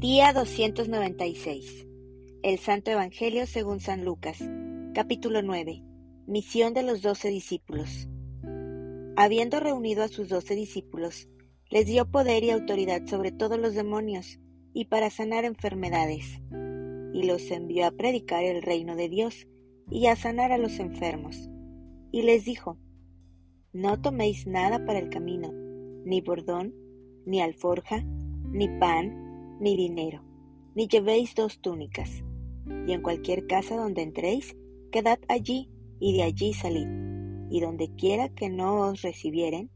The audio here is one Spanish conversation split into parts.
Día 296. El Santo Evangelio según San Lucas. Capítulo 9. Misión de los doce discípulos. Habiendo reunido a sus doce discípulos, les dio poder y autoridad sobre todos los demonios y para sanar enfermedades, y los envió a predicar el reino de Dios y a sanar a los enfermos. Y les dijo, No toméis nada para el camino, ni bordón, ni alforja, ni pan, ni dinero, ni llevéis dos túnicas, y en cualquier casa donde entréis, quedad allí, y de allí salid, y donde quiera que no os recibieren,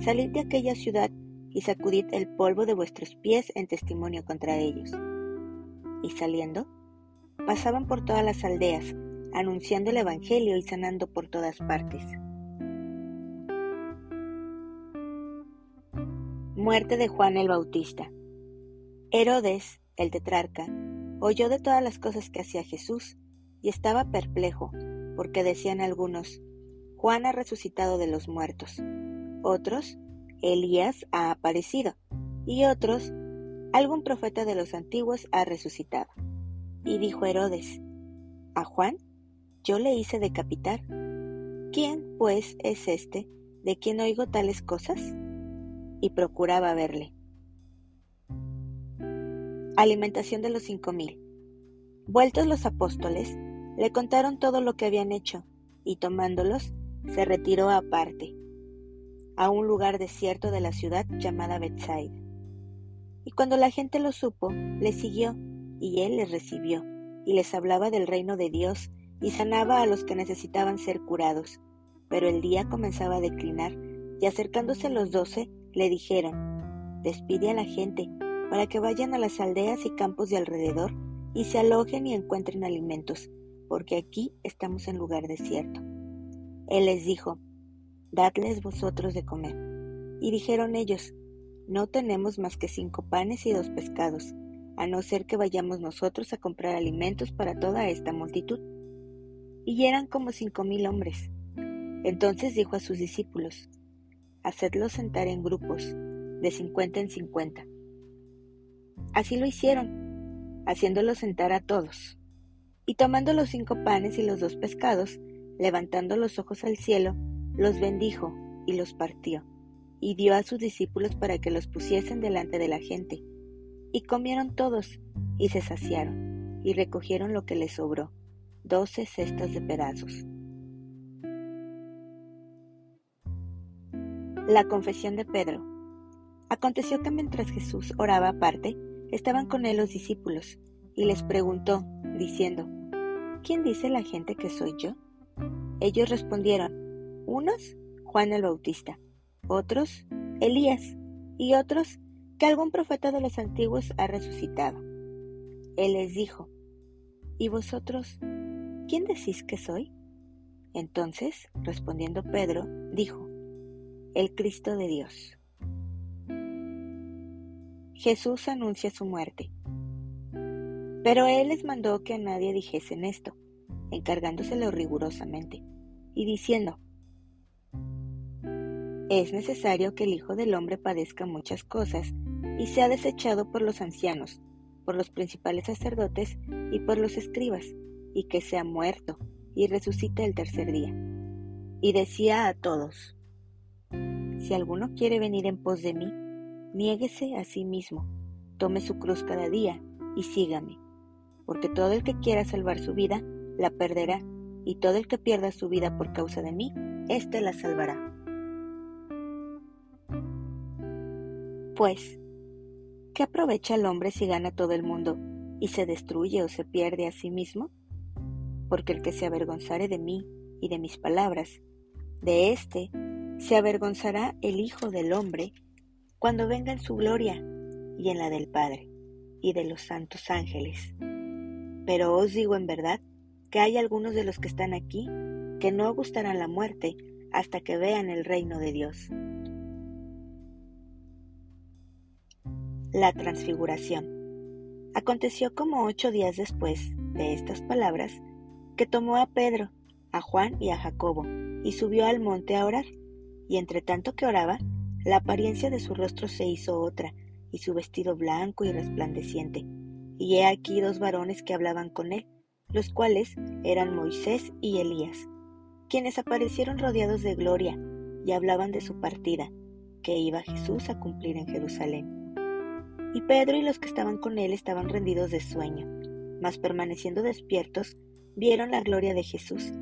salid de aquella ciudad y sacudid el polvo de vuestros pies en testimonio contra ellos. Y saliendo, pasaban por todas las aldeas, anunciando el Evangelio y sanando por todas partes. Muerte de Juan el Bautista. Herodes, el tetrarca, oyó de todas las cosas que hacía Jesús y estaba perplejo, porque decían algunos, Juan ha resucitado de los muertos, otros, Elías ha aparecido, y otros, algún profeta de los antiguos ha resucitado. Y dijo Herodes, a Juan yo le hice decapitar. ¿Quién, pues, es este de quien oigo tales cosas? Y procuraba verle. Alimentación de los cinco mil. Vueltos los apóstoles, le contaron todo lo que habían hecho, y tomándolos, se retiró aparte, a un lugar desierto de la ciudad llamada Bethsaida. Y cuando la gente lo supo, le siguió, y él les recibió, y les hablaba del reino de Dios, y sanaba a los que necesitaban ser curados. Pero el día comenzaba a declinar, y acercándose los doce, le dijeron, Despide a la gente, para que vayan a las aldeas y campos de alrededor y se alojen y encuentren alimentos, porque aquí estamos en lugar desierto. Él les dijo, Dadles vosotros de comer. Y dijeron ellos, No tenemos más que cinco panes y dos pescados, a no ser que vayamos nosotros a comprar alimentos para toda esta multitud. Y eran como cinco mil hombres. Entonces dijo a sus discípulos, Hacedlos sentar en grupos, de cincuenta en cincuenta Así lo hicieron, haciéndolos sentar a todos. Y tomando los cinco panes y los dos pescados, levantando los ojos al cielo, los bendijo y los partió, y dio a sus discípulos para que los pusiesen delante de la gente. Y comieron todos, y se saciaron, y recogieron lo que les sobró, doce cestas de pedazos. La confesión de Pedro. Aconteció que mientras Jesús oraba aparte, estaban con él los discípulos, y les preguntó, diciendo, ¿quién dice la gente que soy yo? Ellos respondieron, unos, Juan el Bautista, otros, Elías, y otros, que algún profeta de los antiguos ha resucitado. Él les dijo, ¿y vosotros, quién decís que soy? Entonces, respondiendo Pedro, dijo, el Cristo de Dios. Jesús anuncia su muerte. Pero él les mandó que a nadie dijesen esto, encargándoselo rigurosamente, y diciendo, Es necesario que el Hijo del Hombre padezca muchas cosas, y sea desechado por los ancianos, por los principales sacerdotes y por los escribas, y que sea muerto, y resucite el tercer día. Y decía a todos, Si alguno quiere venir en pos de mí, Niéguese a sí mismo, tome su cruz cada día y sígame, porque todo el que quiera salvar su vida, la perderá, y todo el que pierda su vida por causa de mí, éste la salvará. Pues, ¿qué aprovecha el hombre si gana todo el mundo y se destruye o se pierde a sí mismo? Porque el que se avergonzare de mí y de mis palabras, de éste se avergonzará el Hijo del Hombre cuando venga en su gloria y en la del Padre y de los santos ángeles. Pero os digo en verdad que hay algunos de los que están aquí que no gustarán la muerte hasta que vean el reino de Dios. La transfiguración. Aconteció como ocho días después de estas palabras que tomó a Pedro, a Juan y a Jacobo y subió al monte a orar, y entre tanto que oraba, la apariencia de su rostro se hizo otra, y su vestido blanco y resplandeciente. Y he aquí dos varones que hablaban con él, los cuales eran Moisés y Elías, quienes aparecieron rodeados de gloria y hablaban de su partida, que iba Jesús a cumplir en Jerusalén. Y Pedro y los que estaban con él estaban rendidos de sueño, mas permaneciendo despiertos, vieron la gloria de Jesús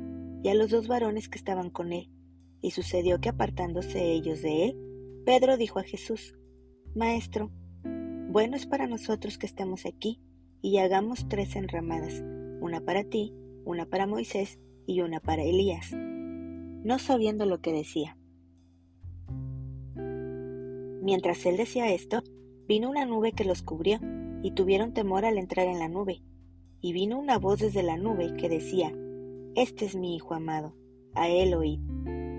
y a los dos varones que estaban con él. Y sucedió que apartándose ellos de él, Pedro dijo a Jesús, Maestro, bueno es para nosotros que estemos aquí y hagamos tres enramadas, una para ti, una para Moisés y una para Elías, no sabiendo lo que decía. Mientras él decía esto, vino una nube que los cubrió, y tuvieron temor al entrar en la nube. Y vino una voz desde la nube que decía, Este es mi Hijo amado, a él oíd.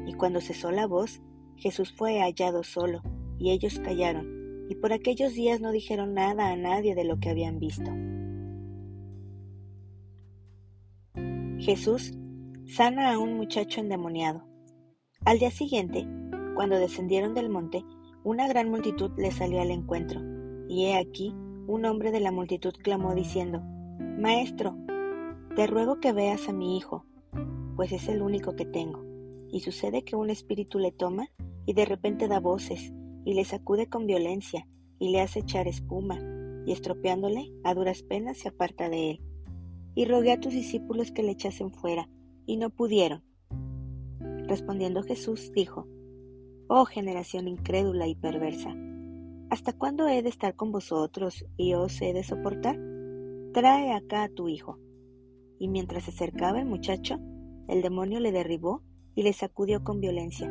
Y cuando cesó la voz, Jesús fue hallado solo, y ellos callaron, y por aquellos días no dijeron nada a nadie de lo que habían visto. Jesús sana a un muchacho endemoniado. Al día siguiente, cuando descendieron del monte, una gran multitud le salió al encuentro, y he aquí, un hombre de la multitud clamó diciendo, Maestro, te ruego que veas a mi hijo, pues es el único que tengo. Y sucede que un espíritu le toma y de repente da voces, y le sacude con violencia, y le hace echar espuma, y estropeándole, a duras penas se aparta de él. Y rogué a tus discípulos que le echasen fuera, y no pudieron. Respondiendo Jesús, dijo, Oh generación incrédula y perversa, ¿hasta cuándo he de estar con vosotros y os he de soportar? Trae acá a tu hijo. Y mientras se acercaba el muchacho, el demonio le derribó y le sacudió con violencia.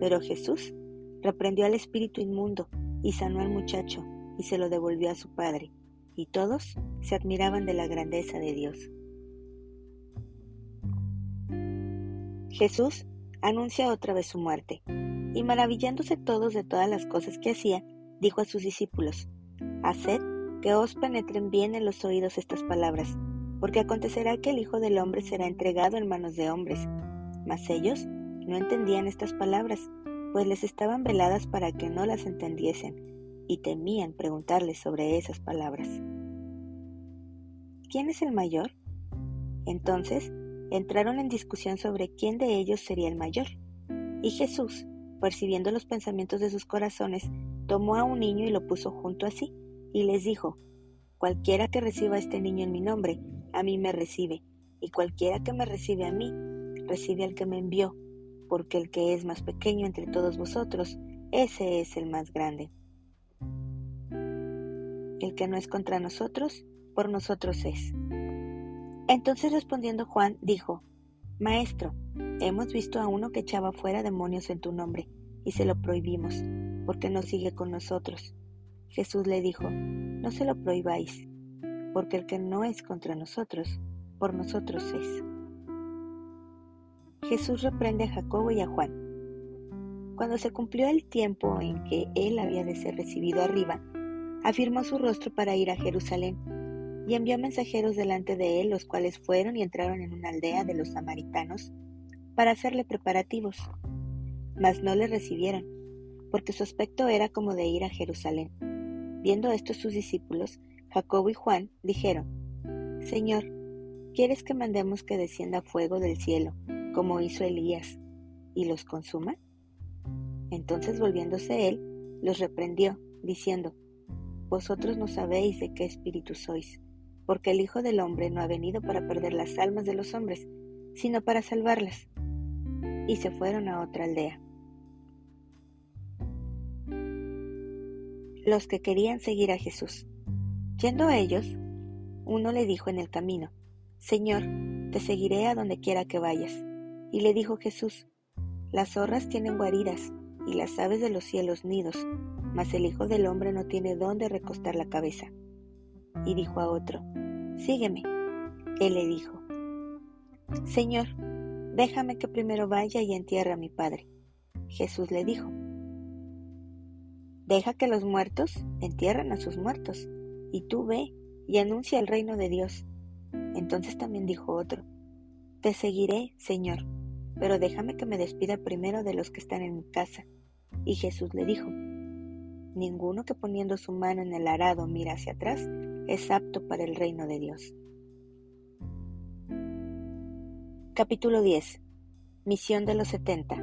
Pero Jesús reprendió al espíritu inmundo y sanó al muchacho y se lo devolvió a su padre. Y todos se admiraban de la grandeza de Dios. Jesús anuncia otra vez su muerte, y maravillándose todos de todas las cosas que hacía, dijo a sus discípulos, Haced que os penetren bien en los oídos estas palabras, porque acontecerá que el Hijo del Hombre será entregado en manos de hombres. Mas ellos no entendían estas palabras, pues les estaban veladas para que no las entendiesen, y temían preguntarles sobre esas palabras. ¿Quién es el mayor? Entonces entraron en discusión sobre quién de ellos sería el mayor. Y Jesús, percibiendo los pensamientos de sus corazones, tomó a un niño y lo puso junto a sí, y les dijo, Cualquiera que reciba a este niño en mi nombre, a mí me recibe, y cualquiera que me recibe a mí, recibe al que me envió, porque el que es más pequeño entre todos vosotros, ese es el más grande. El que no es contra nosotros, por nosotros es. Entonces respondiendo Juan, dijo, Maestro, hemos visto a uno que echaba fuera demonios en tu nombre, y se lo prohibimos, porque no sigue con nosotros. Jesús le dijo, No se lo prohibáis, porque el que no es contra nosotros, por nosotros es. Jesús reprende a Jacobo y a Juan. Cuando se cumplió el tiempo en que él había de ser recibido arriba, afirmó su rostro para ir a Jerusalén y envió mensajeros delante de él, los cuales fueron y entraron en una aldea de los samaritanos para hacerle preparativos. Mas no le recibieron, porque su aspecto era como de ir a Jerusalén. Viendo esto sus discípulos, Jacobo y Juan, dijeron, Señor, ¿quieres que mandemos que descienda fuego del cielo, como hizo Elías, y los consuma? Entonces volviéndose él, los reprendió, diciendo, Vosotros no sabéis de qué espíritu sois porque el Hijo del Hombre no ha venido para perder las almas de los hombres, sino para salvarlas. Y se fueron a otra aldea. Los que querían seguir a Jesús. Yendo a ellos, uno le dijo en el camino, Señor, te seguiré a donde quiera que vayas. Y le dijo Jesús, Las zorras tienen guaridas y las aves de los cielos nidos, mas el Hijo del Hombre no tiene dónde recostar la cabeza y dijo a otro, Sígueme. Él le dijo, Señor, déjame que primero vaya y entierre a mi padre. Jesús le dijo, Deja que los muertos entierren a sus muertos, y tú ve y anuncia el reino de Dios. Entonces también dijo otro, Te seguiré, Señor, pero déjame que me despida primero de los que están en mi casa. Y Jesús le dijo, ninguno que poniendo su mano en el arado mira hacia atrás es apto para el reino de Dios. Capítulo 10. Misión de los setenta.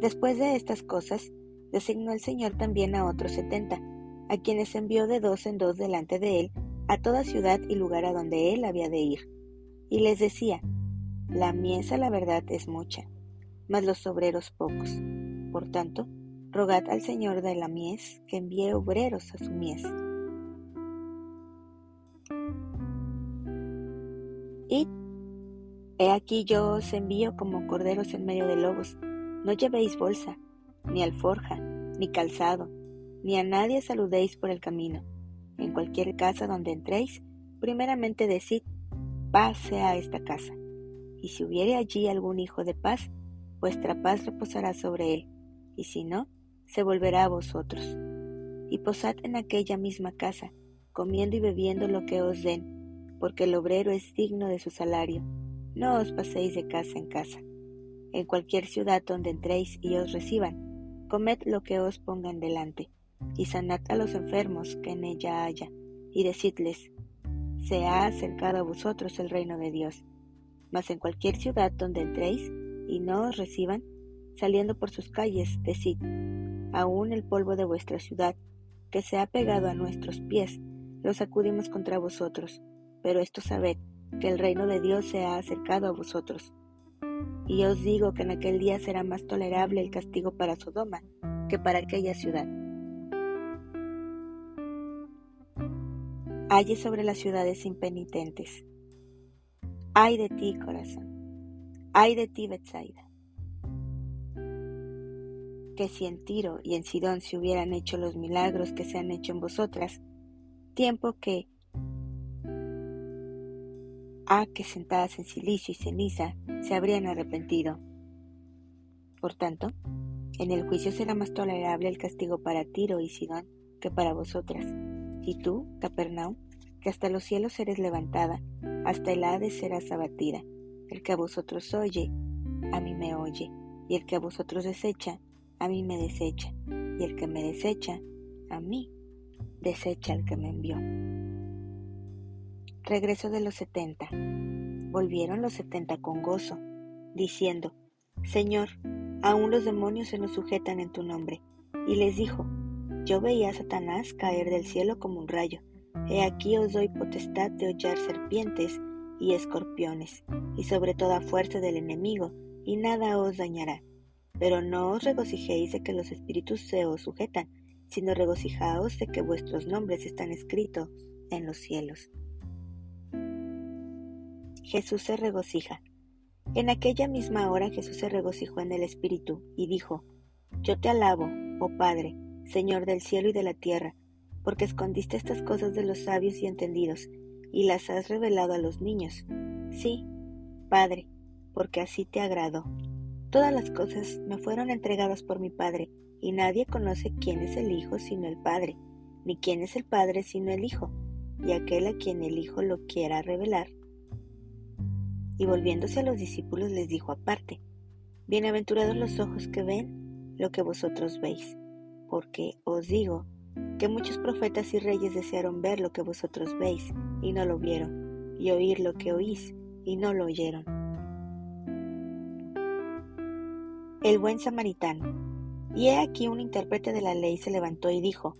Después de estas cosas, designó el Señor también a otros setenta, a quienes envió de dos en dos delante de él a toda ciudad y lugar a donde él había de ir. Y les decía, la mies a la verdad es mucha, mas los obreros pocos. Por tanto, rogad al Señor de la mies que envíe obreros a su mies. Y he aquí yo os envío como corderos en medio de lobos. No llevéis bolsa, ni alforja, ni calzado, ni a nadie saludéis por el camino. En cualquier casa donde entréis, primeramente decid, paz sea esta casa. Y si hubiere allí algún hijo de paz, vuestra paz reposará sobre él, y si no, se volverá a vosotros. Y posad en aquella misma casa, comiendo y bebiendo lo que os den, porque el obrero es digno de su salario. No os paséis de casa en casa. En cualquier ciudad donde entréis y os reciban, comed lo que os pongan delante, y sanad a los enfermos que en ella haya, y decidles, se ha acercado a vosotros el reino de Dios. Mas en cualquier ciudad donde entréis y no os reciban, saliendo por sus calles, decid, aún el polvo de vuestra ciudad, que se ha pegado a nuestros pies, lo sacudimos contra vosotros, pero esto sabed, que el reino de Dios se ha acercado a vosotros. Y os digo que en aquel día será más tolerable el castigo para Sodoma que para aquella ciudad. Halle sobre las ciudades impenitentes. Ay de ti, corazón. Ay de ti, Betsaida que si en Tiro y en Sidón se hubieran hecho los milagros que se han hecho en vosotras, tiempo que a que sentadas en silicio y ceniza se habrían arrepentido. Por tanto, en el juicio será más tolerable el castigo para Tiro y Sidón que para vosotras. Y tú, Capernaum, que hasta los cielos eres levantada, hasta el Hades serás abatida. El que a vosotros oye, a mí me oye, y el que a vosotros desecha, a mí me desecha, y el que me desecha, a mí desecha al que me envió. Regreso de los setenta. Volvieron los setenta con gozo, diciendo, Señor, aún los demonios se nos sujetan en tu nombre. Y les dijo, Yo veía a Satanás caer del cielo como un rayo. He aquí os doy potestad de hollar serpientes y escorpiones, y sobre toda fuerza del enemigo, y nada os dañará pero no os regocijéis de que los espíritus se os sujetan, sino regocijaos de que vuestros nombres están escritos en los cielos. Jesús se regocija. En aquella misma hora Jesús se regocijó en el Espíritu y dijo, Yo te alabo, oh Padre, Señor del cielo y de la tierra, porque escondiste estas cosas de los sabios y entendidos, y las has revelado a los niños. Sí, Padre, porque así te agradó. Todas las cosas me fueron entregadas por mi Padre, y nadie conoce quién es el Hijo sino el Padre, ni quién es el Padre sino el Hijo, y aquel a quien el Hijo lo quiera revelar. Y volviéndose a los discípulos les dijo aparte, Bienaventurados los ojos que ven lo que vosotros veis, porque os digo que muchos profetas y reyes desearon ver lo que vosotros veis, y no lo vieron, y oír lo que oís, y no lo oyeron. El buen samaritano. Y he aquí un intérprete de la ley se levantó y dijo,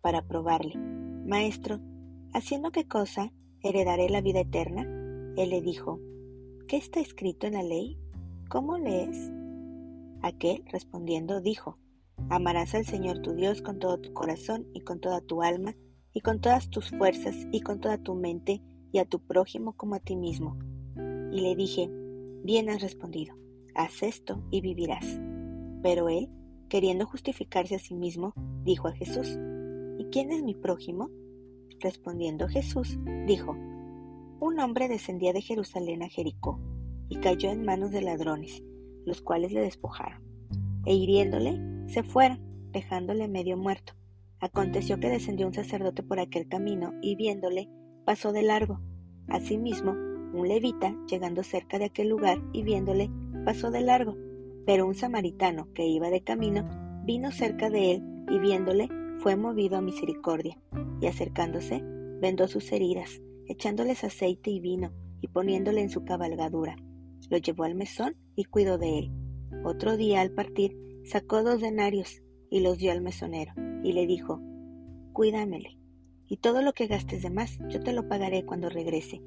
para probarle, Maestro, ¿haciendo qué cosa heredaré la vida eterna? Él le dijo, ¿qué está escrito en la ley? ¿Cómo lees? Aquel, respondiendo, dijo, Amarás al Señor tu Dios con todo tu corazón y con toda tu alma y con todas tus fuerzas y con toda tu mente y a tu prójimo como a ti mismo. Y le dije, bien has respondido haz esto y vivirás. Pero él, queriendo justificarse a sí mismo, dijo a Jesús, ¿y quién es mi prójimo? Respondiendo Jesús, dijo, un hombre descendía de Jerusalén a Jericó y cayó en manos de ladrones, los cuales le despojaron, e hiriéndole, se fueron, dejándole medio muerto. Aconteció que descendió un sacerdote por aquel camino y viéndole, pasó de largo. Asimismo, un levita, llegando cerca de aquel lugar y viéndole, pasó de largo, pero un samaritano que iba de camino vino cerca de él y viéndole fue movido a misericordia, y acercándose, vendó sus heridas, echándoles aceite y vino, y poniéndole en su cabalgadura. Lo llevó al mesón y cuidó de él. Otro día, al partir, sacó dos denarios y los dio al mesonero, y le dijo, Cuídamele, y todo lo que gastes de más yo te lo pagaré cuando regrese.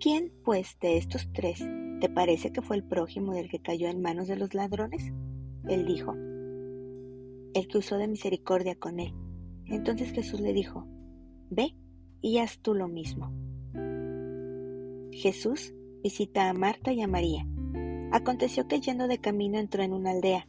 ¿Quién, pues, de estos tres te parece que fue el prójimo del que cayó en manos de los ladrones? Él dijo, el que usó de misericordia con él. Entonces Jesús le dijo, Ve y haz tú lo mismo. Jesús visita a Marta y a María. Aconteció que yendo de camino entró en una aldea,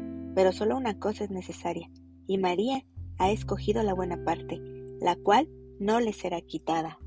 pero solo una cosa es necesaria, y María ha escogido la buena parte, la cual no le será quitada.